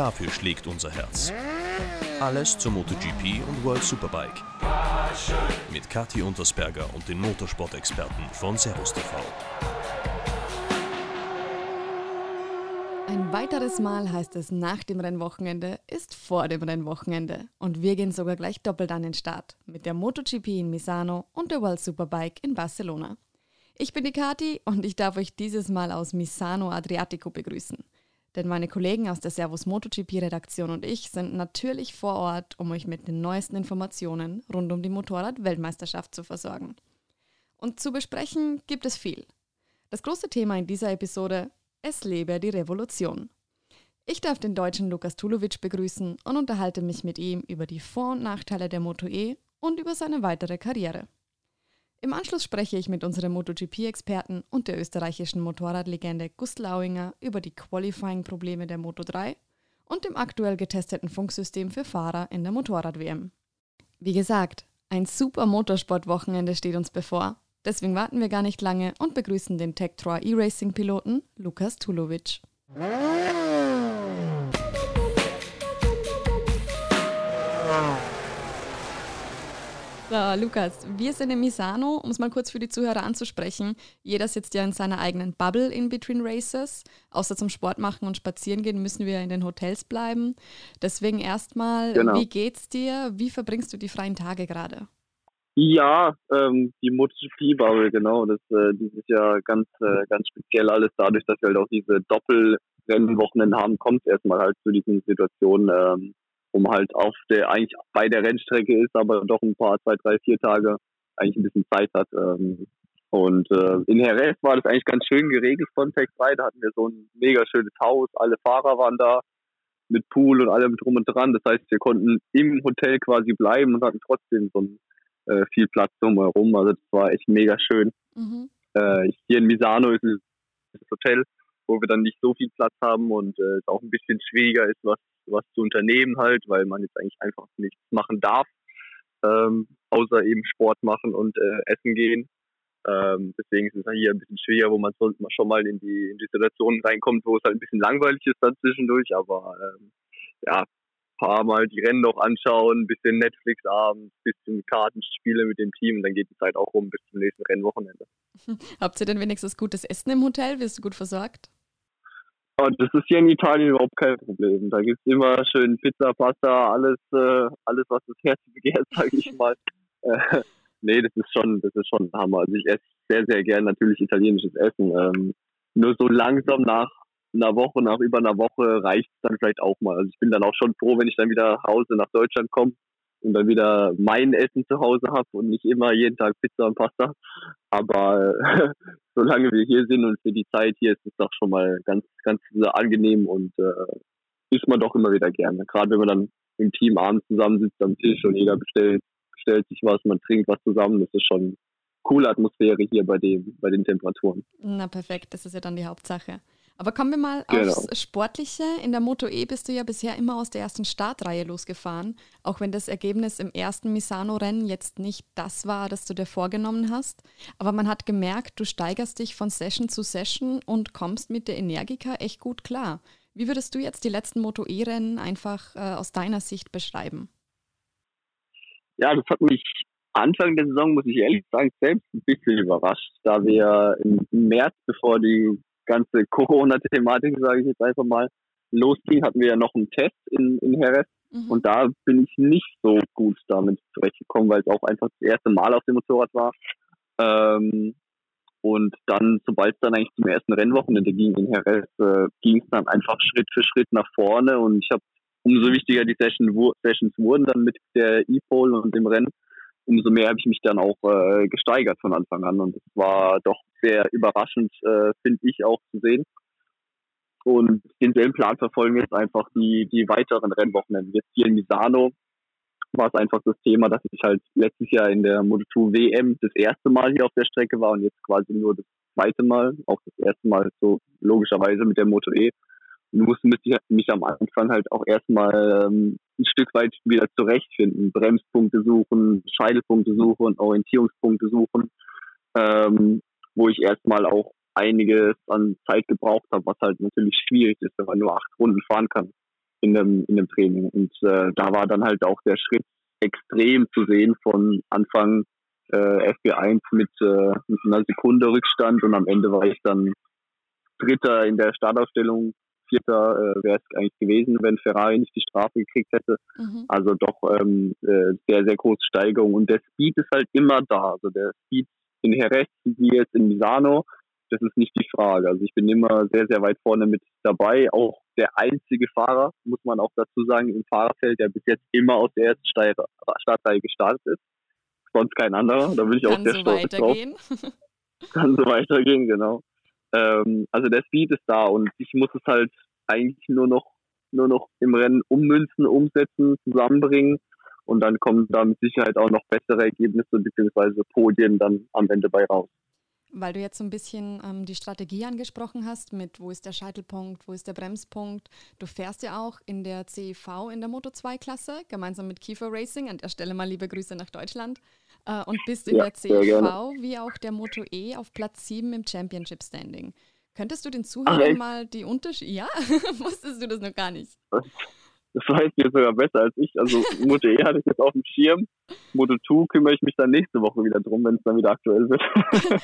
Dafür schlägt unser Herz. Alles zur MotoGP und World Superbike. Mit Kathi Untersberger und den Motorsport-Experten von Servus TV. Ein weiteres Mal heißt es nach dem Rennwochenende ist vor dem Rennwochenende. Und wir gehen sogar gleich doppelt an den Start mit der MotoGP in Misano und der World Superbike in Barcelona. Ich bin die Kati und ich darf euch dieses Mal aus Misano Adriatico begrüßen. Denn meine Kollegen aus der Servus MotoGP Redaktion und ich sind natürlich vor Ort, um euch mit den neuesten Informationen rund um die Motorrad-Weltmeisterschaft zu versorgen. Und zu besprechen gibt es viel. Das große Thema in dieser Episode es lebe die Revolution. Ich darf den deutschen Lukas Tulovic begrüßen und unterhalte mich mit ihm über die Vor- und Nachteile der Moto E und über seine weitere Karriere. Im Anschluss spreche ich mit unserem MotoGP-Experten und der österreichischen Motorradlegende Gust Lauinger über die Qualifying-Probleme der Moto 3 und dem aktuell getesteten Funksystem für Fahrer in der Motorrad-WM. Wie gesagt, ein super Motorsport-Wochenende steht uns bevor Deswegen warten wir gar nicht lange und begrüßen den Tektroa E-Racing-Piloten Lukas Tulovic. So, Lukas, wir sind in Misano, um es mal kurz für die Zuhörer anzusprechen. Jeder sitzt ja in seiner eigenen Bubble in Between Races. Außer zum Sport machen und spazieren gehen müssen wir in den Hotels bleiben. Deswegen erstmal, genau. wie geht's dir? Wie verbringst du die freien Tage gerade? Ja, ähm, die MotoGP-Bubble, genau. Das äh, dieses Jahr ganz, äh, ganz speziell alles dadurch, dass wir halt auch diese Doppelrennwochenenden haben, kommt es erstmal halt zu diesen Situationen, ähm, man halt auf der eigentlich bei der Rennstrecke ist, aber doch ein paar, zwei, drei, vier Tage eigentlich ein bisschen Zeit hat. Ähm, und äh, in Jerez war das eigentlich ganz schön geregelt von Tech 3. Da hatten wir so ein mega schönes Haus, alle Fahrer waren da mit Pool und allem drum und dran. Das heißt, wir konnten im Hotel quasi bleiben und hatten trotzdem so ein äh, viel Platz drumherum. Also das war echt mega schön. Mhm. Äh, hier in Misano ist das Hotel, wo wir dann nicht so viel Platz haben und äh, es auch ein bisschen schwieriger ist, was, was zu unternehmen halt, weil man jetzt eigentlich einfach nichts machen darf, ähm, außer eben Sport machen und äh, essen gehen. Ähm, deswegen ist es hier ein bisschen schwieriger, wo man schon mal in die, in die Situation reinkommt, wo es halt ein bisschen langweilig ist dann zwischendurch. Aber ähm, ja, paar Mal die Rennen noch anschauen, ein bisschen Netflix abends, ein bisschen Kartenspiele mit dem Team und dann geht die Zeit auch rum bis zum nächsten Rennwochenende. Habt ihr denn wenigstens gutes Essen im Hotel? Wirst du gut versorgt? Oh, das ist hier in Italien überhaupt kein Problem. Da gibt es immer schön Pizza, Pasta, alles, äh, alles was das Herz begehrt, sage ich mal. äh, nee, das ist schon, das ist schon Hammer. Also ich esse sehr, sehr gern natürlich italienisches Essen. Ähm, nur so langsam nach einer Woche, nach über einer Woche reicht es dann vielleicht auch mal. Also ich bin dann auch schon froh, wenn ich dann wieder nach Hause nach Deutschland komme und dann wieder mein Essen zu Hause habe und nicht immer jeden Tag Pizza und Pasta. Aber solange wir hier sind und für die Zeit hier ist es doch schon mal ganz, ganz angenehm und äh, isst man doch immer wieder gerne. Gerade wenn man dann im Team abends zusammensitzt am Tisch und jeder bestellt, bestellt sich was, man trinkt was zusammen, das ist schon coole Atmosphäre hier bei dem, bei den Temperaturen. Na perfekt, das ist ja dann die Hauptsache. Aber kommen wir mal genau. aufs Sportliche. In der Moto E bist du ja bisher immer aus der ersten Startreihe losgefahren, auch wenn das Ergebnis im ersten Misano-Rennen jetzt nicht das war, das du dir vorgenommen hast. Aber man hat gemerkt, du steigerst dich von Session zu Session und kommst mit der Energica echt gut klar. Wie würdest du jetzt die letzten Moto E-Rennen einfach äh, aus deiner Sicht beschreiben? Ja, das hat mich Anfang der Saison, muss ich ehrlich sagen, selbst ein bisschen überrascht, da wir im März, bevor die ganze Corona-Thematik, sage ich jetzt einfach mal, losging, hatten wir ja noch einen Test in, in Jerez. Mhm. Und da bin ich nicht so gut damit zurechtgekommen, weil es auch einfach das erste Mal auf dem Motorrad war. Ähm, und dann, sobald es dann eigentlich zum ersten Rennwochenende ging in Jerez, äh, ging es dann einfach Schritt für Schritt nach vorne. Und ich habe umso wichtiger die Session, Sessions wurden dann mit der E-Pole und dem Rennen, umso mehr habe ich mich dann auch äh, gesteigert von Anfang an. Und es war doch sehr überraschend, äh, finde ich auch zu sehen. Und denselben Plan verfolgen jetzt einfach die, die weiteren Rennwochenenden. Jetzt hier in Misano war es einfach das Thema, dass ich halt letztes Jahr in der Moto2 WM das erste Mal hier auf der Strecke war und jetzt quasi nur das zweite Mal, auch das erste Mal so logischerweise mit der Moto E. Und musste mich am Anfang halt auch erstmal ähm, ein Stück weit wieder zurechtfinden, Bremspunkte suchen, Scheitelpunkte suchen, Orientierungspunkte suchen. Ähm, wo ich erstmal auch einiges an Zeit gebraucht habe, was halt natürlich schwierig ist, wenn man nur acht Runden fahren kann in dem, in dem Training. Und äh, da war dann halt auch der Schritt extrem zu sehen von Anfang äh, FB1 mit, äh, mit einer Sekunde Rückstand und am Ende war ich dann Dritter in der Startaufstellung, Vierter äh, wäre es eigentlich gewesen, wenn Ferrari nicht die Strafe gekriegt hätte. Mhm. Also doch ähm, äh, sehr, sehr große Steigerung. Und der Speed ist halt immer da. Also der Speed in Jerez wie jetzt in Misano, das ist nicht die Frage. Also ich bin immer sehr, sehr weit vorne mit dabei. Auch der einzige Fahrer, muss man auch dazu sagen, im Fahrerfeld, der bis jetzt immer aus der ersten Startreihe gestartet ist. Sonst kein anderer. Da will ich Kann auch sehr so stolz weitergehen. drauf. Kann so weitergehen, genau. Ähm, also der Speed ist da und ich muss es halt eigentlich nur noch nur noch im Rennen ummünzen, umsetzen, zusammenbringen und dann kommen da mit Sicherheit auch noch bessere Ergebnisse bzw. Podien dann am Ende bei raus. Weil du jetzt so ein bisschen ähm, die Strategie angesprochen hast, mit wo ist der Scheitelpunkt, wo ist der Bremspunkt. Du fährst ja auch in der CEV in der Moto 2-Klasse, gemeinsam mit Kiefer Racing. An der Stelle mal liebe Grüße nach Deutschland. Äh, und bist in ja, der CEV wie auch der Moto E auf Platz 7 im Championship Standing. Könntest du den Zuhörern mal die Unterschiede. Ja, wusstest du das noch gar nicht? Das weißt du jetzt sogar besser als ich. Also Moto E hatte ich jetzt auf dem Schirm. Moto 2 kümmere ich mich dann nächste Woche wieder drum, wenn es dann wieder aktuell wird.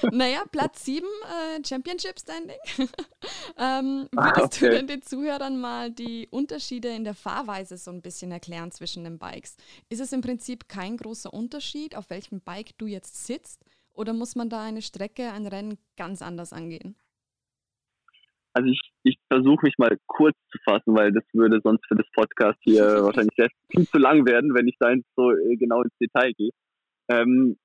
naja, Platz 7 äh, Championship Standing. ähm, ah, würdest ah, okay. du denn den Zuhörern mal die Unterschiede in der Fahrweise so ein bisschen erklären zwischen den Bikes? Ist es im Prinzip kein großer Unterschied, auf welchem Bike du jetzt sitzt? Oder muss man da eine Strecke, ein Rennen ganz anders angehen? Also ich, ich versuche mich mal kurz zu fassen, weil das würde sonst für das Podcast hier wahrscheinlich sehr viel zu lang werden, wenn ich da so äh, genau ins Detail gehe. Ähm,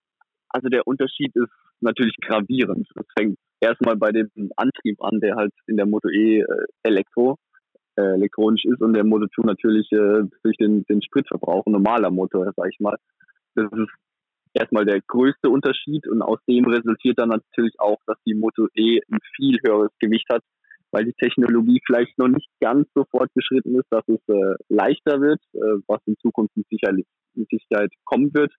also der Unterschied ist natürlich gravierend. Das fängt erstmal bei dem Antrieb an, der halt in der Moto E äh, Elektro, äh, elektronisch ist und der Moto 2 natürlich äh, durch den, den Spritverbrauch ein normaler Motor, sag ich mal. Das ist erstmal der größte Unterschied und aus dem resultiert dann natürlich auch, dass die Moto E ein viel höheres Gewicht hat weil die Technologie vielleicht noch nicht ganz so fortgeschritten ist, dass es äh, leichter wird, äh, was in Zukunft mit, Sicherheit, mit Sicherheit kommen wird.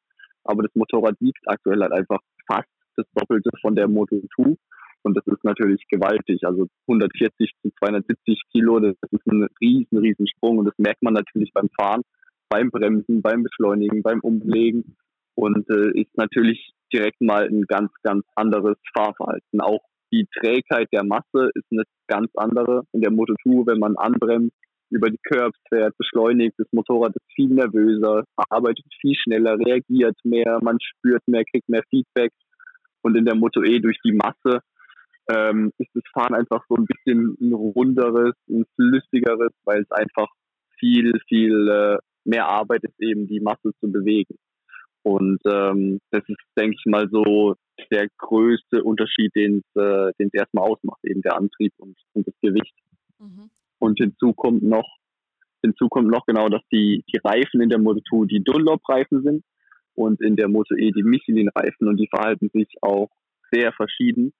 Aber das Motorrad wiegt aktuell halt einfach fast das Doppelte von der Moto 2. Und das ist natürlich gewaltig. Also 140 zu 270 Kilo, das ist ein riesen, riesen Sprung. Und das merkt man natürlich beim Fahren, beim Bremsen, beim Beschleunigen, beim Umlegen. Und äh, ist natürlich direkt mal ein ganz, ganz anderes Fahrverhalten. Auch die Trägheit der Masse ist eine ganz andere. In der Moto 2, wenn man anbremst, über die Curbs fährt, beschleunigt, das Motorrad ist viel nervöser, arbeitet viel schneller, reagiert mehr, man spürt mehr, kriegt mehr Feedback. Und in der Moto E durch die Masse ähm, ist das Fahren einfach so ein bisschen ein runderes, ein flüssigeres, weil es einfach viel, viel äh, mehr Arbeit ist, eben die Masse zu bewegen. Und ähm, das ist, denke ich mal, so der größte Unterschied, den es äh, erstmal ausmacht, eben der Antrieb und, und das Gewicht. Mhm. Und hinzu kommt noch, hinzu kommt noch genau, dass die, die Reifen in der Moto 2 die Dunlop-Reifen sind und in der Moto E die Michelin-Reifen und die verhalten sich auch sehr verschieden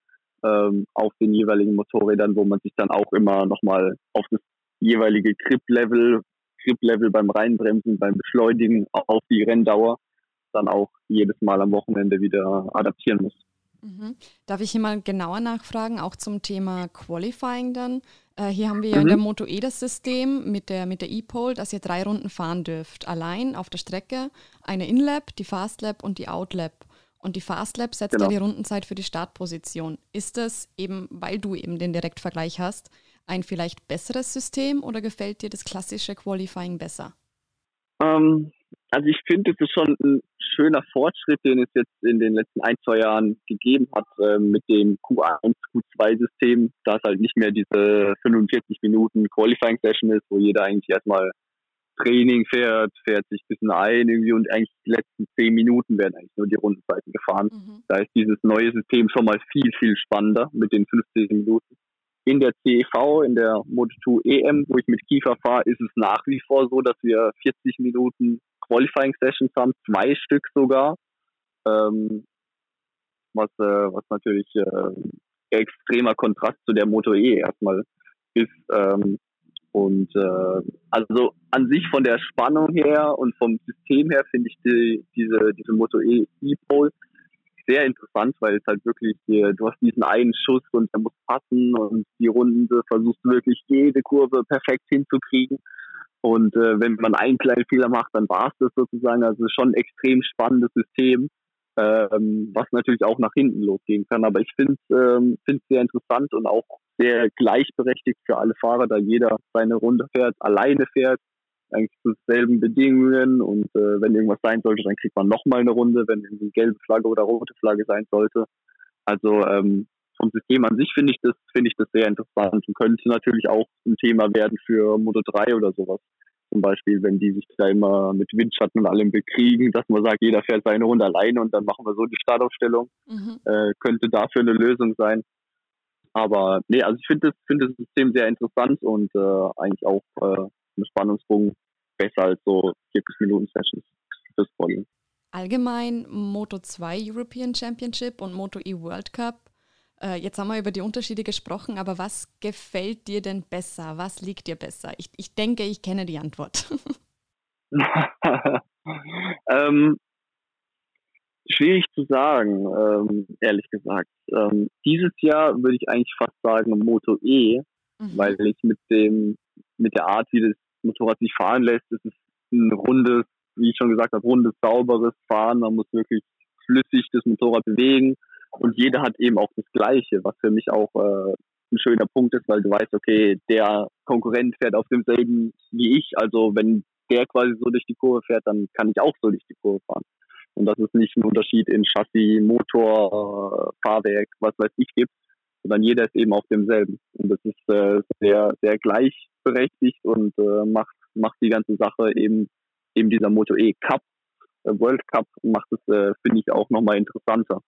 ähm, auf den jeweiligen Motorrädern, wo man sich dann auch immer nochmal auf das jeweilige Grip-Level, Grip-Level beim Reinbremsen, beim Beschleunigen, auf die Renndauer dann auch jedes Mal am Wochenende wieder adaptieren muss. Mhm. Darf ich hier mal genauer nachfragen, auch zum Thema Qualifying dann? Äh, hier haben wir ja mhm. in der Moto E das System mit der mit der E-Pole, dass ihr drei Runden fahren dürft. Allein auf der Strecke eine In-Lap, die Fast-Lap und die Out-Lap. Und die Fast-Lap setzt genau. ja die Rundenzeit für die Startposition. Ist das eben, weil du eben den Direktvergleich hast, ein vielleicht besseres System oder gefällt dir das klassische Qualifying besser? Ähm, also ich finde, es ist schon ein schöner Fortschritt, den es jetzt in den letzten ein, zwei Jahren gegeben hat äh, mit dem Q1, Q2-System, da es halt nicht mehr diese 45 Minuten Qualifying-Session ist, wo jeder eigentlich erstmal Training fährt, fährt sich ein bisschen ein irgendwie und eigentlich die letzten zehn Minuten werden eigentlich nur die Rundenzeiten gefahren. Mhm. Da ist dieses neue System schon mal viel, viel spannender mit den 15 Minuten. In der CEV, in der Moto2 EM, wo ich mit Kiefer fahre, ist es nach wie vor so, dass wir 40 Minuten Qualifying Sessions haben, zwei Stück sogar. Ähm, was, äh, was natürlich äh, extremer Kontrast zu der Moto E erstmal ist. Ähm, und äh, also an sich von der Spannung her und vom System her finde ich die, diese, diese Moto E E-Pole sehr interessant, weil es halt wirklich, du hast diesen einen Schuss und der muss passen und die Runde versuchst wirklich jede Kurve perfekt hinzukriegen. Und äh, wenn man einen kleinen Fehler macht, dann war es das sozusagen. Also schon ein extrem spannendes System, ähm, was natürlich auch nach hinten losgehen kann. Aber ich finde es ähm, sehr interessant und auch sehr gleichberechtigt für alle Fahrer, da jeder seine Runde fährt, alleine fährt, eigentlich zu selben Bedingungen und äh, wenn irgendwas sein sollte, dann kriegt man nochmal eine Runde, wenn irgendwie gelbe Flagge oder rote Flagge sein sollte. Also ähm, vom System an sich finde ich das finde ich das sehr interessant und könnte natürlich auch ein Thema werden für Moto 3 oder sowas. Zum Beispiel, wenn die sich da immer mit Windschatten und allem bekriegen, dass man sagt, jeder fährt seine Runde alleine und dann machen wir so die Startaufstellung. Mhm. Äh, könnte dafür eine Lösung sein. Aber nee, also ich finde das, finde das System sehr interessant und äh, eigentlich auch äh, ein Spannungsbogen besser als so 40 Minuten Sessions fürs Volley. Allgemein Moto 2 European Championship und Moto E World Cup. Äh, jetzt haben wir über die Unterschiede gesprochen, aber was gefällt dir denn besser? Was liegt dir besser? Ich, ich denke, ich kenne die Antwort. ähm, schwierig zu sagen, ähm, ehrlich gesagt. Ähm, dieses Jahr würde ich eigentlich fast sagen Moto E, mhm. weil ich mit dem mit der Art, wie das Motorrad sich fahren lässt, ist es ein rundes, wie ich schon gesagt habe, rundes, sauberes Fahren. Man muss wirklich flüssig das Motorrad bewegen und jeder hat eben auch das Gleiche, was für mich auch äh, ein schöner Punkt ist, weil du weißt, okay, der Konkurrent fährt auf demselben wie ich. Also wenn der quasi so durch die Kurve fährt, dann kann ich auch so durch die Kurve fahren. Und dass es nicht ein Unterschied in Chassis, Motor, Fahrwerk, was weiß ich gibt, sondern jeder ist eben auf demselben. Und das ist äh, sehr, sehr gleichberechtigt und äh, macht, macht die ganze Sache eben, eben dieser Moto E Cup, äh, World Cup, macht es, äh, finde ich, auch nochmal interessanter.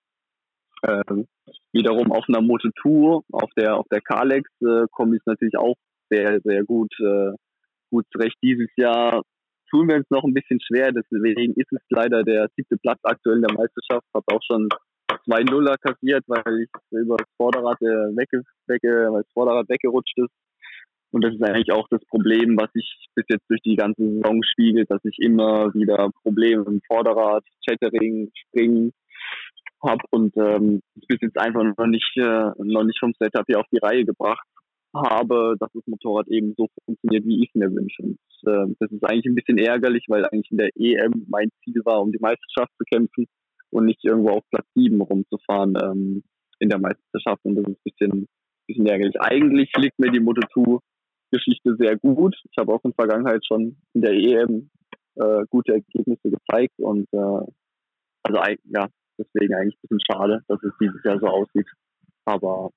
Ähm, wiederum auf einer Moto Tour, auf der, auf der Kalex, äh, komme ich natürlich auch sehr, sehr gut, äh, gut zurecht. Dieses Jahr tun wir uns noch ein bisschen schwer, deswegen ist es leider der siebte Platz aktuell in der Meisterschaft. Habe auch schon zwei Nuller kassiert, weil ich über das Vorderrad äh, wegge, wegge, weil das Vorderrad weggerutscht ist. Und das ist eigentlich auch das Problem, was sich bis jetzt durch die ganze Saison spiegelt, dass ich immer wieder Probleme im Vorderrad, Chattering, Springen habe und ähm, bis jetzt einfach noch nicht, äh, noch nicht vom Setup hier auf die Reihe gebracht habe, dass das Motorrad eben so funktioniert, wie ich es mir wünsche. Und äh, das ist eigentlich ein bisschen ärgerlich, weil eigentlich in der EM mein Ziel war, um die Meisterschaft zu kämpfen und nicht irgendwo auf Platz 7 rumzufahren ähm, in der Meisterschaft. Und das ist ein bisschen, bisschen ärgerlich. Eigentlich liegt mir die Moto2-Geschichte sehr gut. Ich habe auch in der Vergangenheit schon in der EM äh, gute Ergebnisse gezeigt und äh, also ja, deswegen eigentlich ein bisschen schade, dass es dieses Jahr so aussieht. Aber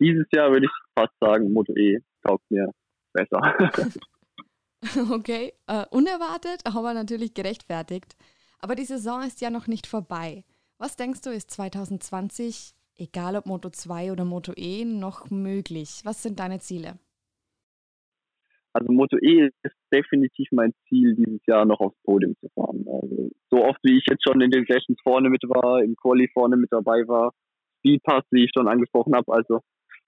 dieses Jahr würde ich fast sagen, Moto E taugt mir besser. okay, uh, unerwartet, aber natürlich gerechtfertigt. Aber die Saison ist ja noch nicht vorbei. Was denkst du, ist 2020, egal ob Moto 2 oder Moto E, noch möglich? Was sind deine Ziele? Also Moto E ist definitiv mein Ziel, dieses Jahr noch aufs Podium zu fahren. Also so oft wie ich jetzt schon in den Sessions vorne mit war, im Quali vorne mit dabei war, Speedpass, wie ich schon angesprochen habe, also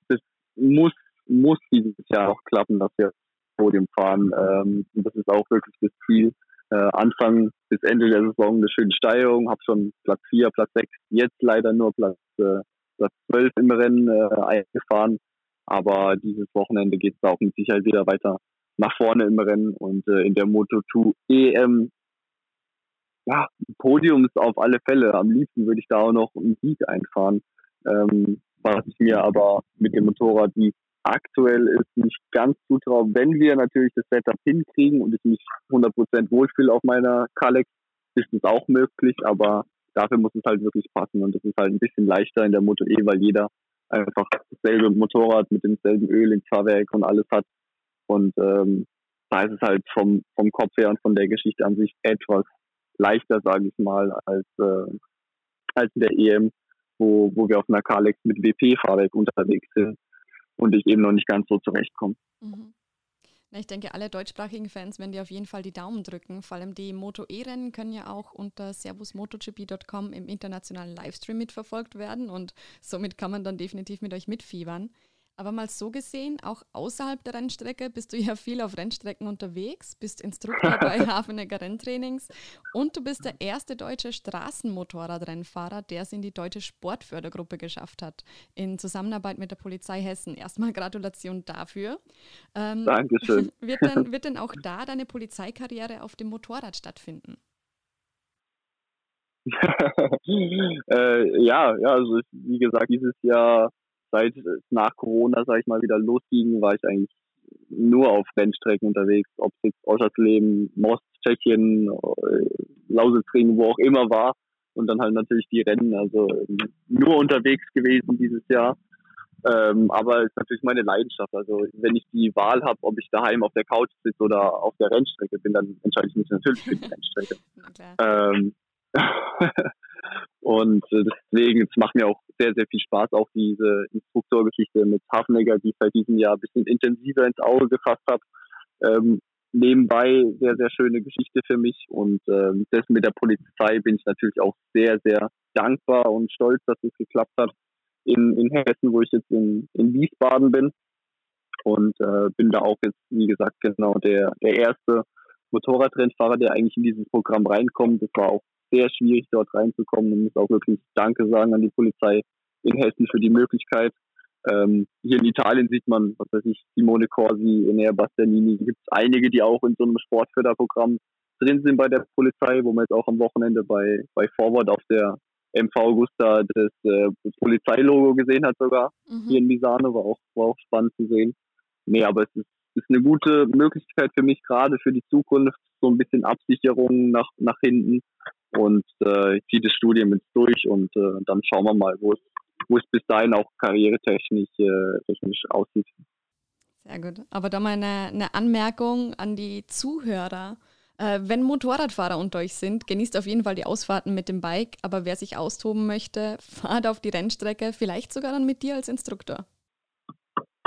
das muss, muss dieses Jahr auch klappen, dass wir Podium fahren. Ähm, das ist auch wirklich das Ziel äh, Anfang bis Ende der Saison eine schöne Steigerung, habe schon Platz 4, Platz 6, jetzt leider nur Platz, äh, Platz 12 im Rennen äh, eingefahren. Aber dieses Wochenende geht es auch mit Sicherheit wieder weiter nach vorne im Rennen und äh, in der Moto2 EM. Ja, Podium ist auf alle Fälle. Am liebsten würde ich da auch noch einen Sieg einfahren. Ähm, was ich mir aber mit dem Motorrad, wie aktuell ist, nicht ganz zutraue. Wenn wir natürlich das Setup hinkriegen und ich mich 100% wohlfühle auf meiner Kalex, ist es auch möglich, aber dafür muss es halt wirklich passen und das ist halt ein bisschen leichter in der Moto E, weil jeder einfach dasselbe Motorrad mit demselben Öl im Fahrwerk und alles hat und ähm, da ist es halt vom, vom Kopf her und von der Geschichte an sich etwas leichter, sage ich mal, als, äh, als in der EM, wo, wo wir auf einer Kalex mit WP-Fahrwerk unterwegs sind und ich eben noch nicht ganz so zurechtkomme. Mhm. Ich denke, alle deutschsprachigen Fans werden dir auf jeden Fall die Daumen drücken. Vor allem die Moto E-Rennen können ja auch unter servusmotogp.com im internationalen Livestream mitverfolgt werden und somit kann man dann definitiv mit euch mitfiebern. Aber mal so gesehen, auch außerhalb der Rennstrecke bist du ja viel auf Rennstrecken unterwegs, bist Instruktor bei Hafenecker Renntrainings und du bist der erste deutsche Straßenmotorradrennfahrer, der es in die deutsche Sportfördergruppe geschafft hat, in Zusammenarbeit mit der Polizei Hessen. Erstmal Gratulation dafür. Ähm, Dankeschön. Wird denn, wird denn auch da deine Polizeikarriere auf dem Motorrad stattfinden? äh, ja, ja, also wie gesagt, dieses Jahr, seit es nach Corona, sag ich mal, wieder losging, war ich eigentlich nur auf Rennstrecken unterwegs, ob es jetzt Oschersleben, Most, Tschechien, äh, Lausitzring, wo auch immer war. Und dann halt natürlich die Rennen, also nur unterwegs gewesen dieses Jahr. Ähm, aber es ist natürlich meine Leidenschaft. Also wenn ich die Wahl habe, ob ich daheim auf der Couch sitze oder auf der Rennstrecke bin, dann entscheide ich mich natürlich für die Rennstrecke. ähm, und äh, deswegen, es macht mir auch sehr, sehr viel Spaß, auch diese Instruktorgeschichte mit Hafenegger, die ich seit diesem Jahr ein bisschen intensiver ins Auge gefasst habe. Ähm, nebenbei sehr, sehr schöne Geschichte für mich. Und ähm, das mit der Polizei bin ich natürlich auch sehr, sehr dankbar und stolz, dass es geklappt hat in, in Hessen, wo ich jetzt in, in Wiesbaden bin. Und äh, bin da auch jetzt, wie gesagt, genau der, der erste Motorradrennfahrer, der eigentlich in dieses Programm reinkommt. Das war auch sehr schwierig, dort reinzukommen und muss auch wirklich Danke sagen an die Polizei in Hessen für die Möglichkeit. Ähm, hier in Italien sieht man, was weiß ich, Simone Corsi, Enea Bastianini, gibt es einige, die auch in so einem Sportförderprogramm drin sind bei der Polizei, wo man jetzt auch am Wochenende bei, bei Forward auf der MV Augusta das, äh, Polizeilogo gesehen hat sogar, mhm. hier in Misano, war auch, war auch spannend zu sehen. Nee, aber es ist, ist eine gute Möglichkeit für mich, gerade für die Zukunft, so ein bisschen Absicherung nach, nach hinten, und äh, ich ziehe das Studium jetzt durch und äh, dann schauen wir mal, wo es, wo es bis dahin auch karrieretechnisch äh, technisch aussieht. Sehr gut. Aber da mal eine, eine Anmerkung an die Zuhörer. Äh, wenn Motorradfahrer unter euch sind, genießt auf jeden Fall die Ausfahrten mit dem Bike, aber wer sich austoben möchte, fahrt auf die Rennstrecke, vielleicht sogar dann mit dir als Instruktor.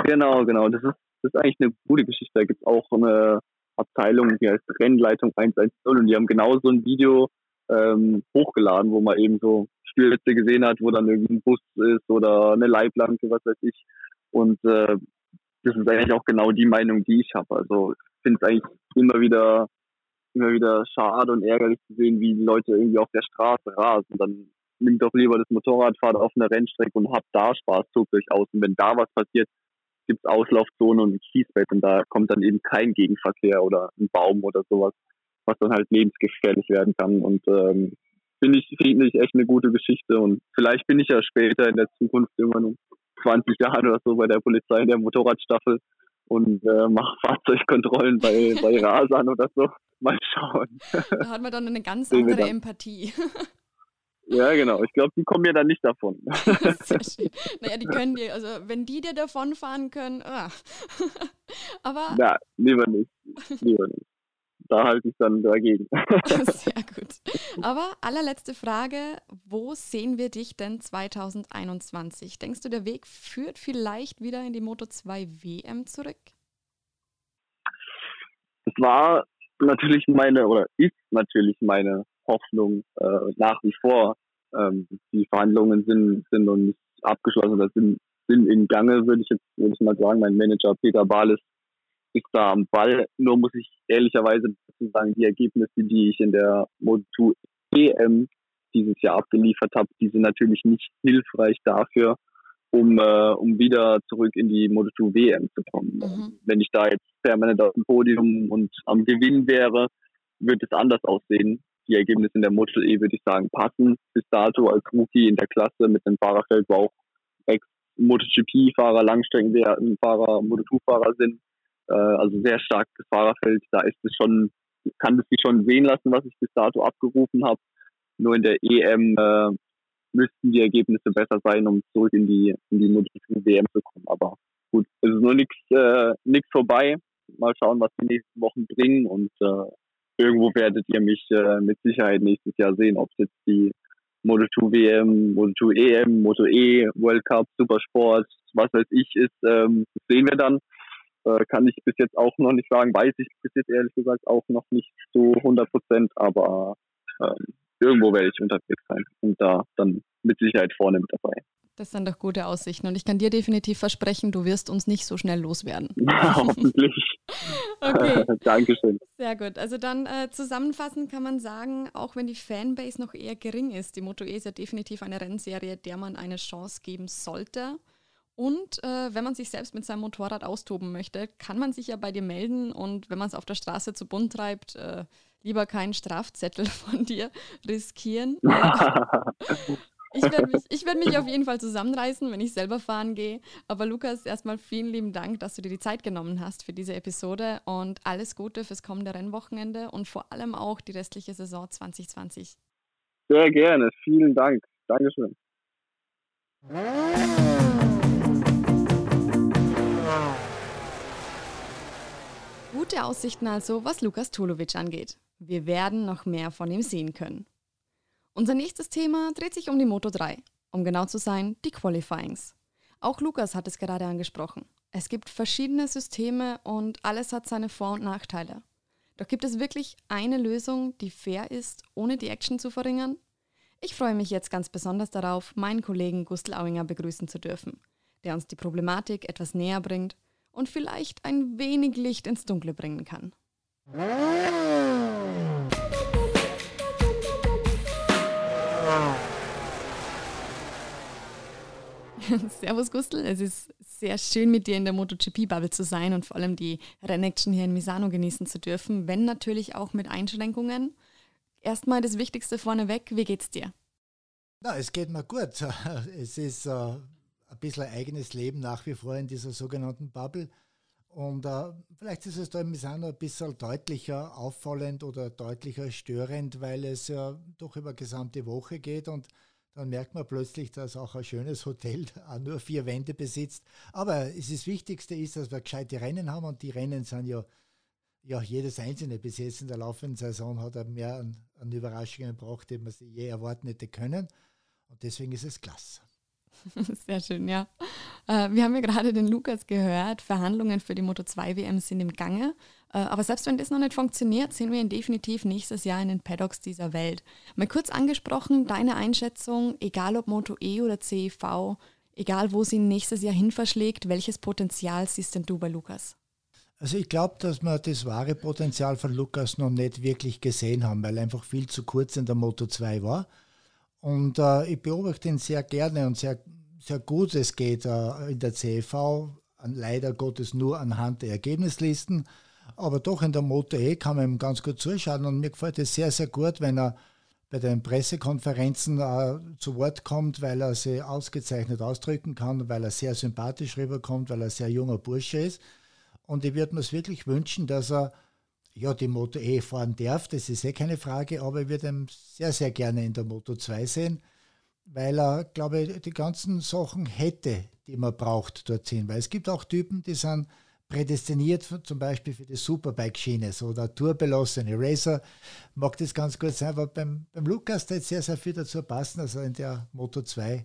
Genau, genau. Das ist, das ist eigentlich eine gute Geschichte. Da gibt es auch eine Abteilung, die heißt Rennleitung 110 und die haben genau so ein Video ähm, hochgeladen, wo man eben so Spielplätze gesehen hat, wo dann irgendwie ein Bus ist oder eine Leitplanke, was weiß ich. Und äh, das ist eigentlich auch genau die Meinung, die ich habe. Also ich finde es eigentlich immer wieder immer wieder schade und ärgerlich zu sehen, wie die Leute irgendwie auf der Straße rasen. Dann nimmt doch lieber das Motorradfahrt auf einer Rennstrecke und habt da Spaß, tobt euch aus. Und wenn da was passiert, gibt es Auslaufzonen und Kiesbett und da kommt dann eben kein Gegenverkehr oder ein Baum oder sowas was dann halt lebensgefährlich werden kann. Und ähm, finde ich, finde ich echt eine gute Geschichte. Und vielleicht bin ich ja später in der Zukunft irgendwann um 20 Jahre oder so bei der Polizei in der Motorradstaffel und äh, mache Fahrzeugkontrollen bei, bei Rasern oder so. Mal schauen. Da hat man dann eine ganz andere Empathie. Ja, genau. Ich glaube, die kommen mir dann nicht davon. Sehr schön. Naja, die können dir, also wenn die dir davonfahren können, ah. aber. Ja, lieber nicht. Lieber nicht da halte ich dann dagegen. Sehr gut. Aber allerletzte Frage, wo sehen wir dich denn 2021? Denkst du, der Weg führt vielleicht wieder in die Moto 2 WM zurück? Das war natürlich meine, oder ist natürlich meine Hoffnung äh, nach wie vor. Ähm, die Verhandlungen sind, sind noch nicht abgeschlossen oder sind, sind in Gange, würde ich jetzt würde ich mal sagen. Mein Manager Peter Balis ist da am Ball. Nur muss ich ehrlicherweise dazu sagen, die Ergebnisse, die ich in der Moto2 EM dieses Jahr abgeliefert habe, die sind natürlich nicht hilfreich dafür, um, äh, um wieder zurück in die Moto2 WM zu kommen. Mhm. Wenn ich da jetzt permanent auf dem Podium und am Gewinn wäre, wird es anders aussehen. Die Ergebnisse in der Moto E würde ich sagen passen bis dato als Rookie in der Klasse mit dem Fahrerfeld, wo auch Ex-MotoGP-Fahrer, Langstreckenfahrer, Moto2-Fahrer sind äh, also sehr starkes Fahrerfeld. Da ist es schon, kann es sich schon sehen lassen, was ich bis dato abgerufen habe. Nur in der EM äh, müssten die Ergebnisse besser sein, um zurück in die in die MotoGP WM zu kommen. Aber gut, es ist nur nichts äh, nichts vorbei. Mal schauen, was die nächsten Wochen bringen und äh, irgendwo werdet ihr mich äh, mit Sicherheit nächstes Jahr sehen, ob es jetzt die Moto2 WM, Moto2 EM, Moto E, World Cup, Supersport, was weiß ich ist, ähm, sehen wir dann äh, kann ich bis jetzt auch noch nicht sagen, weiß ich bis jetzt ehrlich gesagt auch noch nicht zu 100 Prozent, aber ähm, irgendwo werde ich unterwegs sein und da dann mit Sicherheit vorne mit dabei. Das sind doch gute Aussichten und ich kann dir definitiv versprechen, du wirst uns nicht so schnell loswerden. Hoffentlich. okay. Dankeschön. Sehr gut. Also dann äh, zusammenfassend kann man sagen, auch wenn die Fanbase noch eher gering ist, die Moto E ist ja definitiv eine Rennserie, der man eine Chance geben sollte. Und äh, wenn man sich selbst mit seinem Motorrad austoben möchte, kann man sich ja bei dir melden und wenn man es auf der Straße zu bunt treibt, äh, lieber keinen Strafzettel von dir riskieren. Ich werde mich, werd mich auf jeden Fall zusammenreißen, wenn ich selber fahren gehe. Aber Lukas, erstmal vielen lieben Dank, dass du dir die Zeit genommen hast für diese Episode und alles Gute fürs kommende Rennwochenende und vor allem auch die restliche Saison 2020. Sehr gerne, vielen Dank. Dankeschön. Gute Aussichten also, was Lukas Tulovic angeht. Wir werden noch mehr von ihm sehen können. Unser nächstes Thema dreht sich um die Moto 3, um genau zu sein, die Qualifyings. Auch Lukas hat es gerade angesprochen. Es gibt verschiedene Systeme und alles hat seine Vor- und Nachteile. Doch gibt es wirklich eine Lösung, die fair ist, ohne die Action zu verringern? Ich freue mich jetzt ganz besonders darauf, meinen Kollegen Gustl Auinger begrüßen zu dürfen, der uns die Problematik etwas näher bringt und vielleicht ein wenig Licht ins Dunkle bringen kann. Servus Gustl, es ist sehr schön mit dir in der MotoGP-Bubble zu sein und vor allem die Rennaction hier in Misano genießen zu dürfen, wenn natürlich auch mit Einschränkungen. Erstmal das Wichtigste vorneweg, wie geht's dir? Na, es geht mir gut. Es ist äh, ein bisschen ein eigenes Leben nach wie vor in dieser sogenannten Bubble. Und äh, vielleicht ist es da in Misano ein bisschen deutlicher auffallend oder deutlicher störend, weil es ja doch über gesamte Woche geht und dann merkt man plötzlich, dass auch ein schönes Hotel nur vier Wände besitzt. Aber es ist das Wichtigste ist, dass wir gescheite Rennen haben und die Rennen sind ja, ja jedes einzelne bis jetzt in der laufenden Saison hat er mehr an, an Überraschungen gebracht, die man sich je erwarten hätte können. Und deswegen ist es klasse. Sehr schön, ja. Äh, wir haben ja gerade den Lukas gehört. Verhandlungen für die Moto 2 WM sind im Gange. Äh, aber selbst wenn das noch nicht funktioniert, sehen wir ihn definitiv nächstes Jahr in den Paddocks dieser Welt. Mal kurz angesprochen, deine Einschätzung, egal ob Moto E oder CEV, egal wo sie nächstes Jahr hin verschlägt, welches Potenzial siehst denn du bei Lukas? Also ich glaube, dass wir das wahre Potenzial von Lukas noch nicht wirklich gesehen haben, weil er einfach viel zu kurz in der Moto 2 war. Und äh, ich beobachte ihn sehr gerne und sehr, sehr gut. Es geht äh, in der CEV leider Gottes nur anhand der Ergebnislisten. Aber doch in der Moto E kann man ihm ganz gut zuschauen und mir gefällt es sehr, sehr gut, wenn er bei den Pressekonferenzen äh, zu Wort kommt, weil er sie ausgezeichnet ausdrücken kann, weil er sehr sympathisch rüberkommt, weil er sehr junger Bursche ist. Und ich würde mir es wirklich wünschen, dass er ja, die Moto E fahren darf, das ist eh keine Frage, aber ich würde ihn sehr, sehr gerne in der Moto 2 sehen, weil er, glaube ich, die ganzen Sachen hätte, die man braucht dorthin. Weil es gibt auch Typen, die sind prädestiniert für, zum Beispiel für die Superbike-Schiene, so der tourbelassene Racer mag das ganz gut sein, aber beim, beim Lukas da sehr, sehr viel dazu passen, dass er in der Moto 2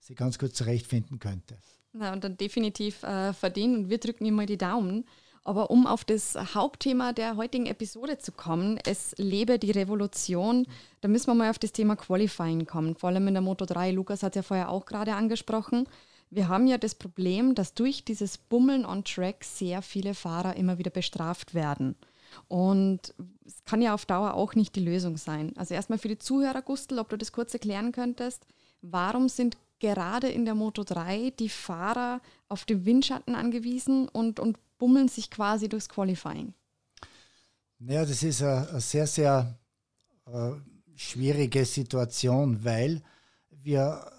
sich ganz gut zurechtfinden könnte. Na, und dann definitiv äh, verdienen und wir drücken ihm mal die Daumen. Aber um auf das Hauptthema der heutigen Episode zu kommen, es lebe die Revolution, da müssen wir mal auf das Thema Qualifying kommen, vor allem in der Moto 3. Lukas hat es ja vorher auch gerade angesprochen. Wir haben ja das Problem, dass durch dieses Bummeln on Track sehr viele Fahrer immer wieder bestraft werden. Und es kann ja auf Dauer auch nicht die Lösung sein. Also erstmal für die Zuhörer, Gustl, ob du das kurz erklären könntest. Warum sind gerade in der Moto 3 die Fahrer auf den Windschatten angewiesen und, und bummeln sich quasi durchs Qualifying? Naja, das ist eine, sehr, sehr äh, schwierige Situation, weil wir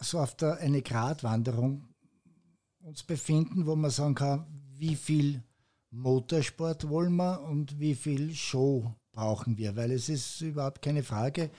so auf der, eine Gratwanderung uns befinden, wo man sagen kann, wie viel Motorsport wollen wir und wie viel Show brauchen wir, weil es ist überhaupt keine Frage.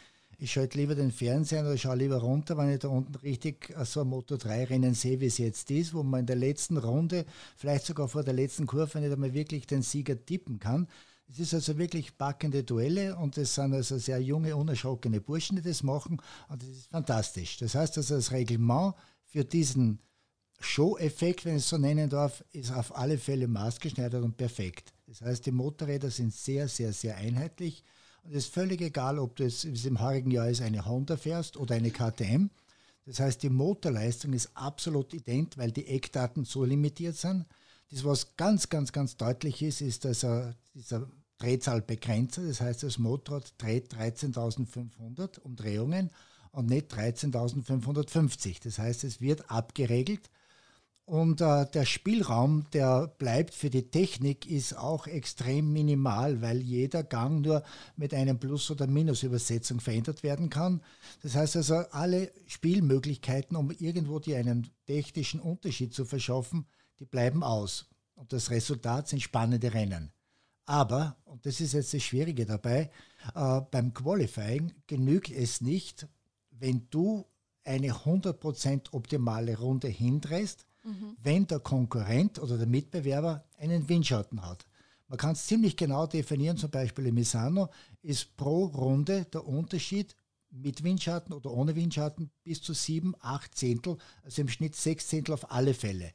Ich schalte lieber den Fernseher oder schaue lieber runter, wenn ich da unten richtig so ein Moto 3 Rennen sehe, wie es jetzt ist, wo man in der letzten Runde, vielleicht sogar vor der letzten Kurve, nicht einmal wirklich den Sieger tippen kann. Es ist also wirklich packende Duelle und es sind also sehr junge, unerschrockene Burschen, die das machen und das ist fantastisch. Das heißt also, das Reglement für diesen Show-Effekt, wenn ich es so nennen darf, ist auf alle Fälle maßgeschneidert und perfekt. Das heißt, die Motorräder sind sehr, sehr, sehr einheitlich und es ist völlig egal, ob du es im heurigen Jahr ist eine Honda fährst oder eine KTM. Das heißt, die Motorleistung ist absolut ident, weil die Eckdaten so limitiert sind. Das, was ganz, ganz, ganz deutlich ist, ist, dass er, dieser Drehzahlbegrenzer, das heißt, das Motorrad dreht 13.500 Umdrehungen und nicht 13.550. Das heißt, es wird abgeregelt und äh, der Spielraum, der bleibt für die Technik, ist auch extrem minimal, weil jeder Gang nur mit einem Plus- oder Minus-Übersetzung verändert werden kann. Das heißt also, alle Spielmöglichkeiten, um irgendwo dir einen technischen Unterschied zu verschaffen, die bleiben aus. Und das Resultat sind spannende Rennen. Aber, und das ist jetzt das Schwierige dabei, äh, beim Qualifying genügt es nicht, wenn du eine 100% optimale Runde hindrehst, mhm. wenn der Konkurrent oder der Mitbewerber einen Windschatten hat. Man kann es ziemlich genau definieren, zum Beispiel in Misano ist pro Runde der Unterschied mit Windschatten oder ohne Windschatten bis zu sieben, acht Zehntel, also im Schnitt sechs Zehntel auf alle Fälle.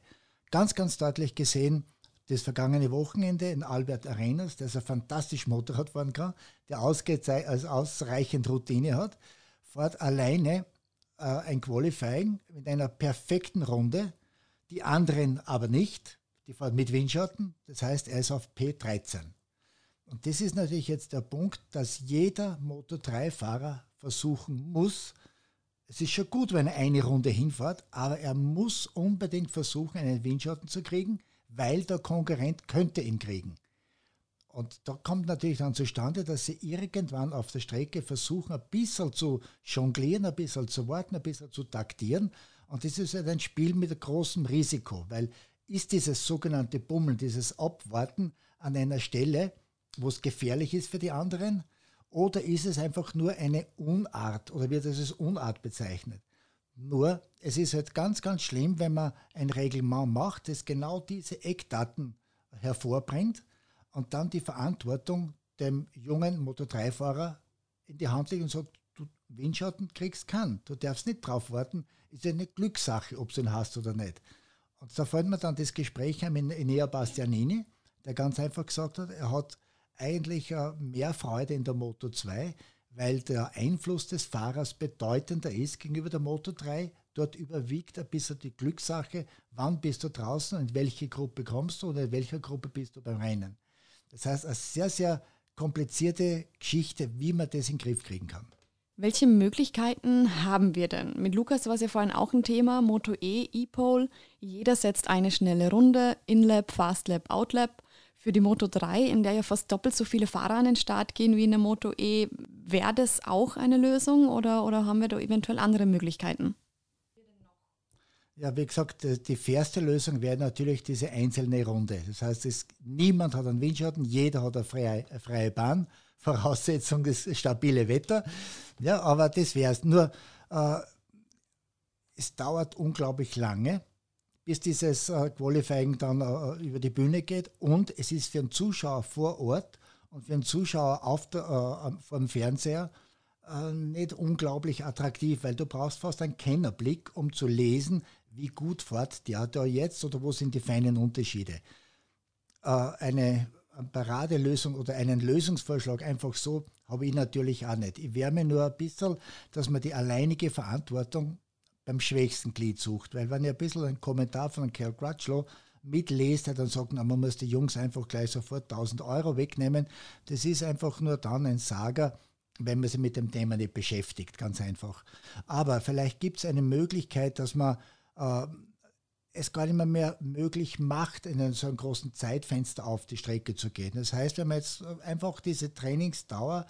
Ganz, ganz deutlich gesehen, das vergangene Wochenende in Albert Arenas, der so fantastisch Motorrad fahren kann, der also ausreichend Routine hat, fährt alleine äh, ein Qualifying mit einer perfekten Runde die anderen aber nicht. Die fahren mit Windschatten, das heißt, er ist auf P13. Und das ist natürlich jetzt der Punkt, dass jeder Moto3-Fahrer versuchen muss, es ist schon gut, wenn er eine Runde hinfährt, aber er muss unbedingt versuchen, einen Windschatten zu kriegen, weil der Konkurrent könnte ihn kriegen. Und da kommt natürlich dann zustande, dass sie irgendwann auf der Strecke versuchen, ein bisschen zu jonglieren, ein bisschen zu warten, ein bisschen zu taktieren. Und das ist halt ein Spiel mit großem Risiko, weil ist dieses sogenannte Bummeln, dieses Abwarten an einer Stelle, wo es gefährlich ist für die anderen, oder ist es einfach nur eine Unart oder wird es als Unart bezeichnet? Nur, es ist halt ganz, ganz schlimm, wenn man ein Reglement macht, das genau diese Eckdaten hervorbringt und dann die Verantwortung dem jungen Motor3-Fahrer in die Hand legt und sagt, du Windschatten kriegst kann. Du darfst nicht drauf warten. Ist ja eine Glückssache, ob du ihn hast oder nicht. Und da fällt mir dann das Gespräch mit Enea Bastianini, der ganz einfach gesagt hat, er hat eigentlich äh, mehr Freude in der Moto 2, weil der Einfluss des Fahrers bedeutender ist gegenüber der Moto 3. Dort überwiegt ein bisschen die Glückssache, wann bist du draußen, in welche Gruppe kommst du oder in welcher Gruppe bist du beim Rennen. Das heißt, eine sehr, sehr komplizierte Geschichte, wie man das in den Griff kriegen kann. Welche Möglichkeiten haben wir denn? Mit Lukas war es ja vorhin auch ein Thema, Moto E, E-Pole. Jeder setzt eine schnelle Runde, In-Lab, Fast-Lab, Out-Lab. Für die Moto 3, in der ja fast doppelt so viele Fahrer an den Start gehen wie in der Moto E, wäre das auch eine Lösung oder, oder haben wir da eventuell andere Möglichkeiten? Ja, wie gesagt, die fairste Lösung wäre natürlich diese einzelne Runde. Das heißt, es, niemand hat einen Windschatten, jeder hat eine freie, eine freie Bahn. Voraussetzung ist stabile Wetter. Ja, aber das wäre es. Nur, äh, es dauert unglaublich lange, bis dieses äh, Qualifying dann äh, über die Bühne geht. Und es ist für einen Zuschauer vor Ort und für einen Zuschauer auf der, äh, vor dem Fernseher äh, nicht unglaublich attraktiv, weil du brauchst fast einen Kennerblick, um zu lesen, wie gut fährt der da jetzt oder wo sind die feinen Unterschiede. Äh, eine Paradelösung oder einen Lösungsvorschlag einfach so habe ich natürlich auch nicht. Ich wärme nur ein bisschen, dass man die alleinige Verantwortung beim schwächsten Glied sucht. Weil wenn ich ein bisschen einen Kommentar von Kerl Crutchlow mitlest, dann sagt man, man muss die Jungs einfach gleich sofort 1000 Euro wegnehmen. Das ist einfach nur dann ein Sager, wenn man sich mit dem Thema nicht beschäftigt, ganz einfach. Aber vielleicht gibt es eine Möglichkeit, dass man äh, es gar nicht mehr, mehr möglich macht, in so einem großen Zeitfenster auf die Strecke zu gehen. Das heißt, wenn man jetzt einfach diese Trainingsdauer,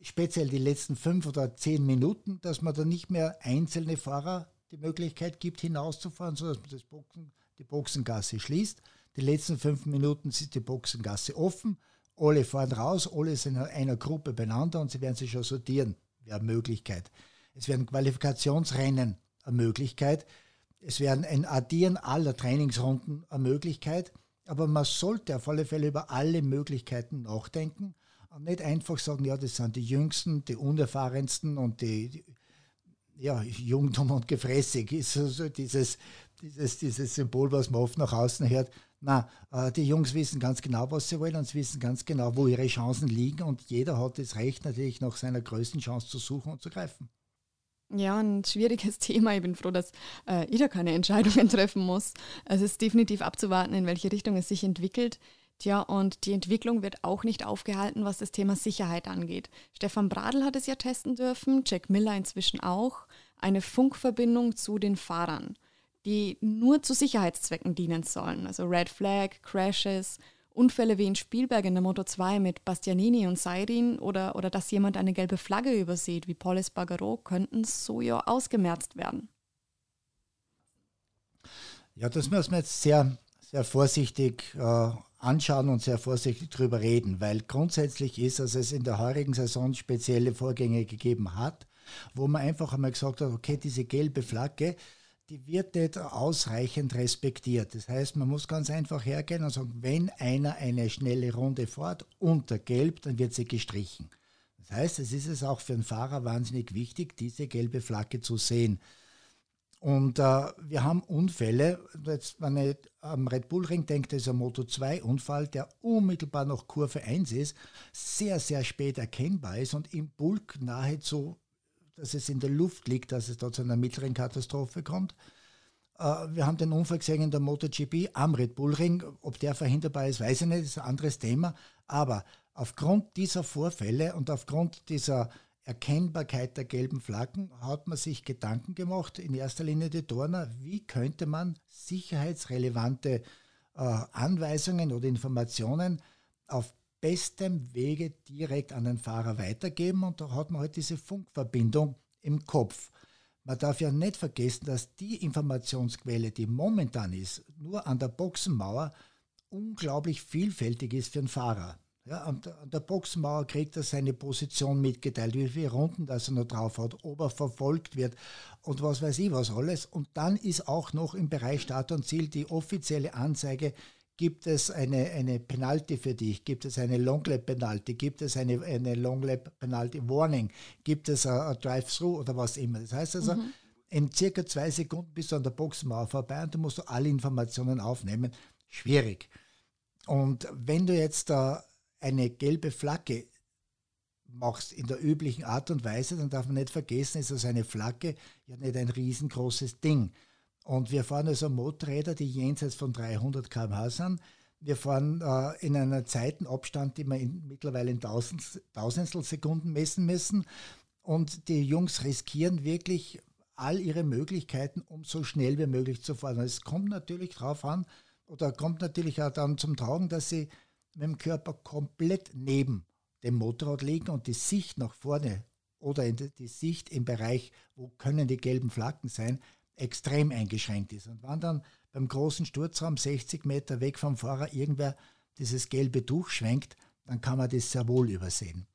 speziell die letzten fünf oder zehn Minuten, dass man dann nicht mehr einzelne Fahrer die Möglichkeit gibt, hinauszufahren, sodass man das Boxen, die Boxengasse schließt. Die letzten fünf Minuten ist die Boxengasse offen, alle fahren raus, alle sind in einer Gruppe beieinander und sie werden sich schon sortieren. Wäre Möglichkeit. Es werden Qualifikationsrennen eine Möglichkeit. Es wäre ein Addieren aller Trainingsrunden eine Möglichkeit, aber man sollte auf alle Fälle über alle Möglichkeiten nachdenken und nicht einfach sagen, ja, das sind die Jüngsten, die Unerfahrensten und die, die ja, Jungdom und gefräßig ist also dieses, dieses, dieses Symbol, was man oft nach außen hört. Na, äh, die Jungs wissen ganz genau, was sie wollen und sie wissen ganz genau, wo ihre Chancen liegen und jeder hat das Recht natürlich nach seiner größten Chance zu suchen und zu greifen. Ja, ein schwieriges Thema. Ich bin froh, dass äh, da keine Entscheidungen treffen muss. Es ist definitiv abzuwarten, in welche Richtung es sich entwickelt. Tja, und die Entwicklung wird auch nicht aufgehalten, was das Thema Sicherheit angeht. Stefan Bradl hat es ja testen dürfen, Jack Miller inzwischen auch. Eine Funkverbindung zu den Fahrern, die nur zu Sicherheitszwecken dienen sollen. Also Red Flag, Crashes, Unfälle wie in Spielberg in der Moto 2 mit Bastianini und Sairin oder, oder dass jemand eine gelbe Flagge übersieht, wie Paul Espargaro, könnten so ja ausgemerzt werden. Ja, das müssen wir jetzt sehr, sehr vorsichtig äh, anschauen und sehr vorsichtig drüber reden, weil grundsätzlich ist, dass es in der heurigen Saison spezielle Vorgänge gegeben hat, wo man einfach einmal gesagt hat, okay, diese gelbe Flagge, die wird nicht ausreichend respektiert. Das heißt, man muss ganz einfach hergehen und sagen, wenn einer eine schnelle Runde fährt unter Gelb, dann wird sie gestrichen. Das heißt, es ist es auch für einen Fahrer wahnsinnig wichtig, diese gelbe Flagge zu sehen. Und äh, wir haben Unfälle, jetzt, wenn ich am Red Bull Ring denke, das ist ein Moto 2 Unfall, der unmittelbar nach Kurve 1 ist, sehr, sehr spät erkennbar ist und im Bulk nahezu dass es in der Luft liegt, dass es da zu einer mittleren Katastrophe kommt. Äh, wir haben den Unfall gesehen in der MotoGP am Red Bull Ring. Ob der verhinderbar ist, weiß ich nicht, das ist ein anderes Thema. Aber aufgrund dieser Vorfälle und aufgrund dieser Erkennbarkeit der gelben Flaggen hat man sich Gedanken gemacht, in erster Linie die Dorner, wie könnte man sicherheitsrelevante äh, Anweisungen oder Informationen auf bestem Wege direkt an den Fahrer weitergeben und da hat man halt diese Funkverbindung im Kopf. Man darf ja nicht vergessen, dass die Informationsquelle, die momentan ist, nur an der Boxenmauer unglaublich vielfältig ist für den Fahrer. Ja, an, der, Boxenmauer kriegt er seine Position mitgeteilt, wie viele Runden das er noch drauf hat, ob er verfolgt wird und was weiß ich was alles. Und dann ist auch noch im Bereich Start und Ziel die offizielle Anzeige, Gibt es eine, eine Penalty für dich? Gibt es eine Longlap Penalty? Gibt es eine, eine Longlap Penalty Warning? Gibt es ein Drive-Through oder was immer? Das heißt also, mhm. in circa zwei Sekunden bist du an der Boxenmauer vorbei und du musst alle Informationen aufnehmen. Schwierig. Und wenn du jetzt da eine gelbe Flagge machst in der üblichen Art und Weise, dann darf man nicht vergessen, ist das eine Flagge ja nicht ein riesengroßes Ding. Und wir fahren also Motorräder, die jenseits von 300 km/h sind. Wir fahren äh, in einer Zeitenabstand, die wir in, mittlerweile in Tausend, Tausendstel Sekunden messen müssen. Und die Jungs riskieren wirklich all ihre Möglichkeiten, um so schnell wie möglich zu fahren. Es kommt natürlich darauf an, oder kommt natürlich auch dann zum Tragen, dass sie mit dem Körper komplett neben dem Motorrad liegen und die Sicht nach vorne oder die Sicht im Bereich, wo können die gelben Flaggen sein, extrem eingeschränkt ist. Und wenn dann beim großen Sturzraum 60 Meter weg vom Fahrer irgendwer dieses gelbe Tuch schwenkt, dann kann man das sehr wohl übersehen.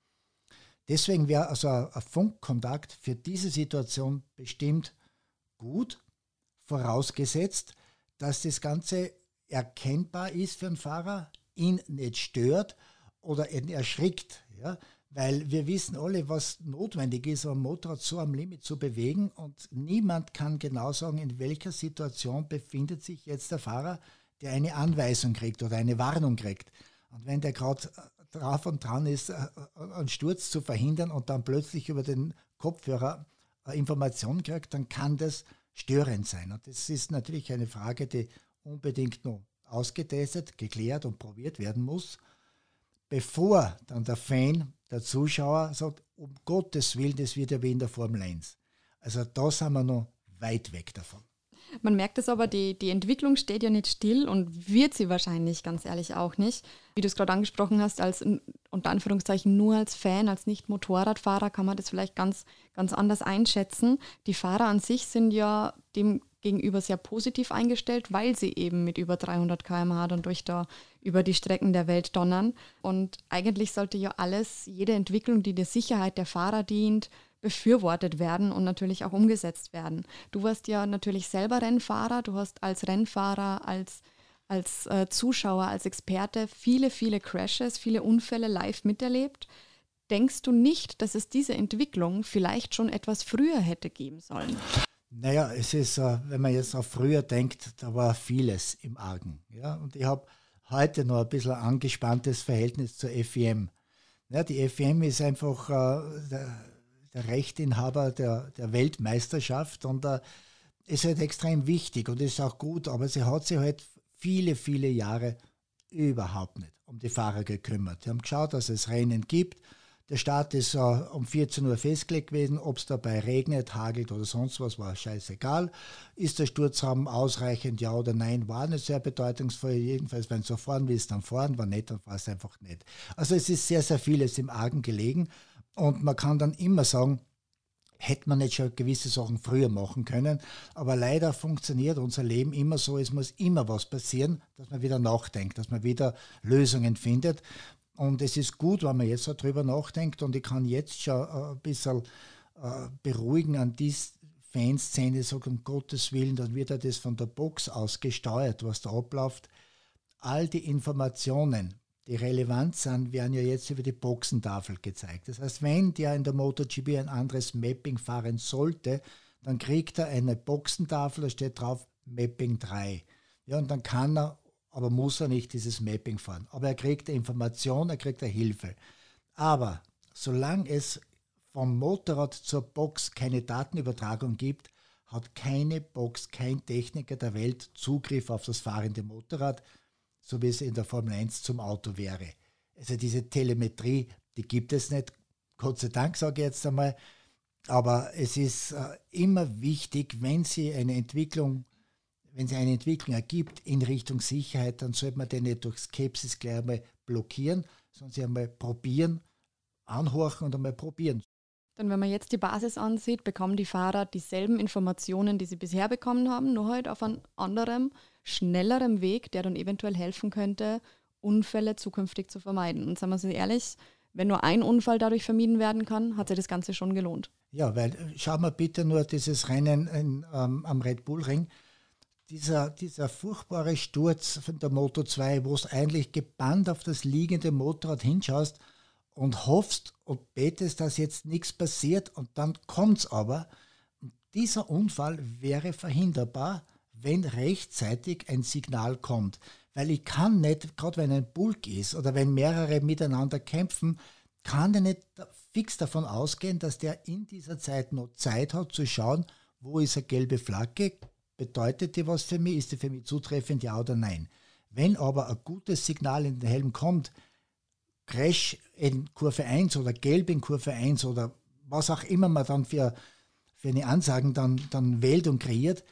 Deswegen wäre also ein Funkkontakt für diese Situation bestimmt gut, vorausgesetzt, dass das Ganze erkennbar ist für den Fahrer, ihn nicht stört oder ihn erschrickt. Ja? Weil wir wissen alle, was notwendig ist, um ein Motorrad so am Limit zu bewegen und niemand kann genau sagen, in welcher Situation befindet sich jetzt der Fahrer, der eine Anweisung kriegt oder eine Warnung kriegt. Und wenn der gerade äh, drauf und dran ist, äh, äh, einen Sturz zu verhindern und dann plötzlich über den Kopfhörer Informationen kriegt, dann kann das störend sein. Und das ist natürlich eine Frage, die unbedingt noch ausgetestet, geklärt und probiert werden muss, bevor dann der Fan der Zuschauer sagt, um Gottes Willen, das wird ja wie in der Formel 1. Also da sind wir noch weit weg davon. Man merkt es aber, die, die Entwicklung steht ja nicht still und wird sie wahrscheinlich ganz ehrlich auch nicht. Wie du es gerade angesprochen hast, als unter Anführungszeichen nur als Fan, als Nicht-Motorradfahrer kann man das vielleicht ganz, ganz anders einschätzen. Die Fahrer an sich sind ja dem gegenüber sehr positiv eingestellt, weil sie eben mit über 300 km/h dann durch da über die Strecken der Welt donnern. Und eigentlich sollte ja alles, jede Entwicklung, die der Sicherheit der Fahrer dient, befürwortet werden und natürlich auch umgesetzt werden. Du warst ja natürlich selber Rennfahrer, du hast als Rennfahrer, als, als äh, Zuschauer, als Experte viele, viele Crashes, viele Unfälle live miterlebt. Denkst du nicht, dass es diese Entwicklung vielleicht schon etwas früher hätte geben sollen? Naja, es ist, äh, wenn man jetzt auf früher denkt, da war vieles im Argen. Ja? Und ich habe heute noch ein bisschen angespanntes Verhältnis zur FEM. Ja, die FEM ist einfach, äh, der Rechteinhaber der, der Weltmeisterschaft und äh, ist halt extrem wichtig und ist auch gut, aber sie hat sich halt viele, viele Jahre überhaupt nicht um die Fahrer gekümmert. Sie haben geschaut, dass es Rennen gibt. Der Start ist äh, um 14 Uhr festgelegt gewesen. Ob es dabei regnet, hagelt oder sonst was, war scheißegal. Ist der Sturzraum ausreichend, ja oder nein, war nicht sehr bedeutungsvoll. Jedenfalls, wenn du so fahren willst, dann fahren, war nicht, dann war es einfach nicht. Also es ist sehr, sehr vieles im Argen gelegen. Und man kann dann immer sagen, hätte man nicht schon gewisse Sachen früher machen können. Aber leider funktioniert unser Leben immer so, es muss immer was passieren, dass man wieder nachdenkt, dass man wieder Lösungen findet. Und es ist gut, wenn man jetzt darüber nachdenkt und ich kann jetzt schon äh, ein bisschen äh, beruhigen an die Fanszene, sagen, um Gottes Willen, dann wird ja das von der Box aus gesteuert, was da abläuft. All die Informationen, die relevant sind, werden ja jetzt über die Boxentafel gezeigt. Das heißt, wenn der in der MotoGP ein anderes Mapping fahren sollte, dann kriegt er eine Boxentafel, da steht drauf Mapping 3. Ja, und dann kann er, aber muss er nicht dieses Mapping fahren. Aber er kriegt Information, er kriegt Hilfe. Aber solange es vom Motorrad zur Box keine Datenübertragung gibt, hat keine Box, kein Techniker der Welt Zugriff auf das fahrende Motorrad so wie es in der Formel 1 zum Auto wäre. Also diese Telemetrie, die gibt es nicht, Gott sei Dank sage ich jetzt einmal, aber es ist äh, immer wichtig, wenn sie eine Entwicklung, wenn sie eine Entwicklung ergibt in Richtung Sicherheit, dann sollte man den nicht durch Skepsis gleich einmal blockieren, sondern sie einmal probieren, anhorchen und einmal probieren. Denn wenn man jetzt die Basis ansieht, bekommen die Fahrer dieselben Informationen, die sie bisher bekommen haben, nur halt auf einem anderen, schnellerem Weg, der dann eventuell helfen könnte, Unfälle zukünftig zu vermeiden. Und sagen wir so ehrlich, wenn nur ein Unfall dadurch vermieden werden kann, hat sich das Ganze schon gelohnt. Ja, weil schauen wir bitte nur dieses Rennen in, ähm, am Red Bull Ring. Dieser, dieser furchtbare Sturz von der Moto 2, wo es eigentlich gebannt auf das liegende Motorrad hinschaust, und hoffst und betest, dass jetzt nichts passiert und dann kommt es aber. Dieser Unfall wäre verhinderbar, wenn rechtzeitig ein Signal kommt. Weil ich kann nicht, gerade wenn ein Bulk ist oder wenn mehrere miteinander kämpfen, kann ich nicht fix davon ausgehen, dass der in dieser Zeit noch Zeit hat zu schauen, wo ist eine gelbe Flagge, bedeutet die was für mich, ist die für mich zutreffend, ja oder nein. Wenn aber ein gutes Signal in den Helm kommt, Crash in Kurve 1 oder Gelb in Kurve 1 oder was auch immer man dann für, für eine Ansagen dann, dann wählt und kreiert,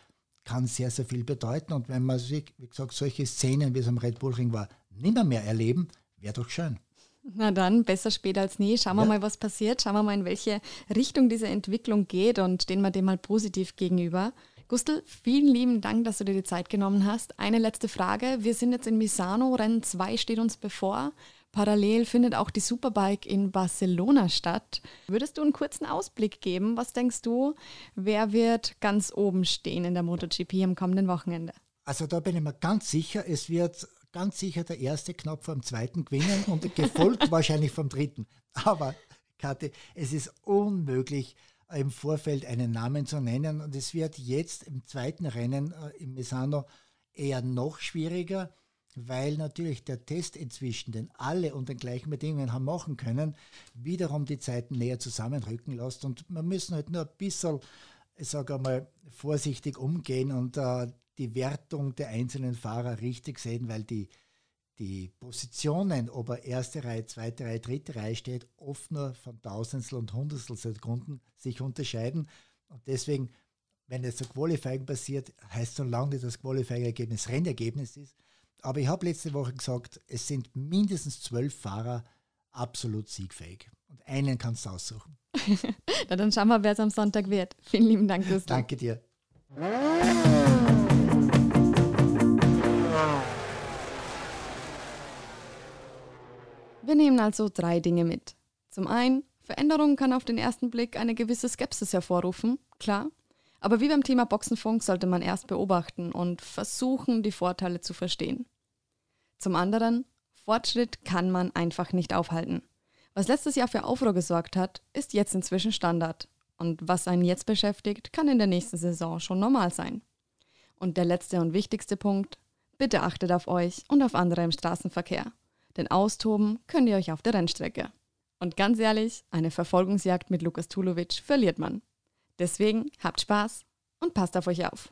kann sehr, sehr viel bedeuten. Und wenn man, wie gesagt, solche Szenen, wie es am Red Bull Ring war, nimmer mehr erleben, wäre doch schön. Na dann, besser spät als nie. Schauen wir ja. mal, was passiert. Schauen wir mal, in welche Richtung diese Entwicklung geht und stehen wir dem mal positiv gegenüber. Gustl, vielen lieben Dank, dass du dir die Zeit genommen hast. Eine letzte Frage. Wir sind jetzt in Misano, Rennen 2 steht uns bevor. Parallel findet auch die Superbike in Barcelona statt. Würdest du einen kurzen Ausblick geben? Was denkst du, wer wird ganz oben stehen in der MotoGP am kommenden Wochenende? Also da bin ich mir ganz sicher, es wird ganz sicher der erste knapp vom zweiten gewinnen und gefolgt wahrscheinlich vom dritten. Aber Kathi, es ist unmöglich, im Vorfeld einen Namen zu nennen und es wird jetzt im zweiten Rennen äh, im Misano eher noch schwieriger weil natürlich der Test inzwischen, den alle unter den gleichen Bedingungen haben machen können, wiederum die Zeiten näher zusammenrücken lässt. Und wir müssen halt nur ein bisschen, ich sage einmal, vorsichtig umgehen und äh, die Wertung der einzelnen Fahrer richtig sehen, weil die, die Positionen, ob er erste Reihe, zweite Reihe, dritte Reihe steht, oft nur von Tausendstel und Hundertstel Sekunden sich unterscheiden. Und deswegen, wenn jetzt ein Qualifying passiert, heißt so lange nicht das Qualifying-Ergebnis Rennergebnis ist, aber ich habe letzte Woche gesagt, es sind mindestens zwölf Fahrer absolut siegfähig. Und einen kannst du aussuchen. Na, dann schauen wir, wer es am Sonntag wird. Vielen lieben Dank, Gustav. Danke dir. Wir nehmen also drei Dinge mit. Zum einen, Veränderung kann auf den ersten Blick eine gewisse Skepsis hervorrufen, klar. Aber wie beim Thema Boxenfunk sollte man erst beobachten und versuchen, die Vorteile zu verstehen. Zum anderen, Fortschritt kann man einfach nicht aufhalten. Was letztes Jahr für Aufruhr gesorgt hat, ist jetzt inzwischen Standard. Und was einen jetzt beschäftigt, kann in der nächsten Saison schon normal sein. Und der letzte und wichtigste Punkt, bitte achtet auf euch und auf andere im Straßenverkehr. Denn austoben könnt ihr euch auf der Rennstrecke. Und ganz ehrlich, eine Verfolgungsjagd mit Lukas Tulovic verliert man. Deswegen habt Spaß und passt auf euch auf.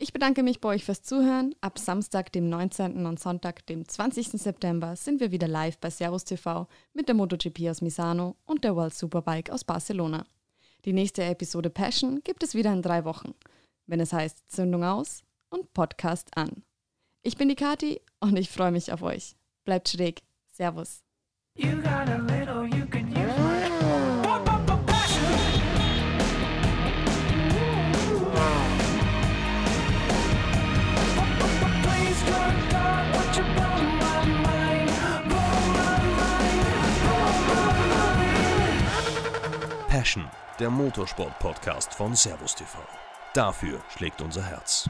Ich bedanke mich bei euch fürs Zuhören. Ab Samstag, dem 19. und Sonntag, dem 20. September, sind wir wieder live bei Servus TV mit der MotoGP aus Misano und der World Superbike aus Barcelona. Die nächste Episode Passion gibt es wieder in drei Wochen, wenn es heißt Zündung aus und Podcast an. Ich bin die Kati und ich freue mich auf euch. Bleibt schräg. Servus. Passion, der Motorsport-Podcast von Servus TV. Dafür schlägt unser Herz.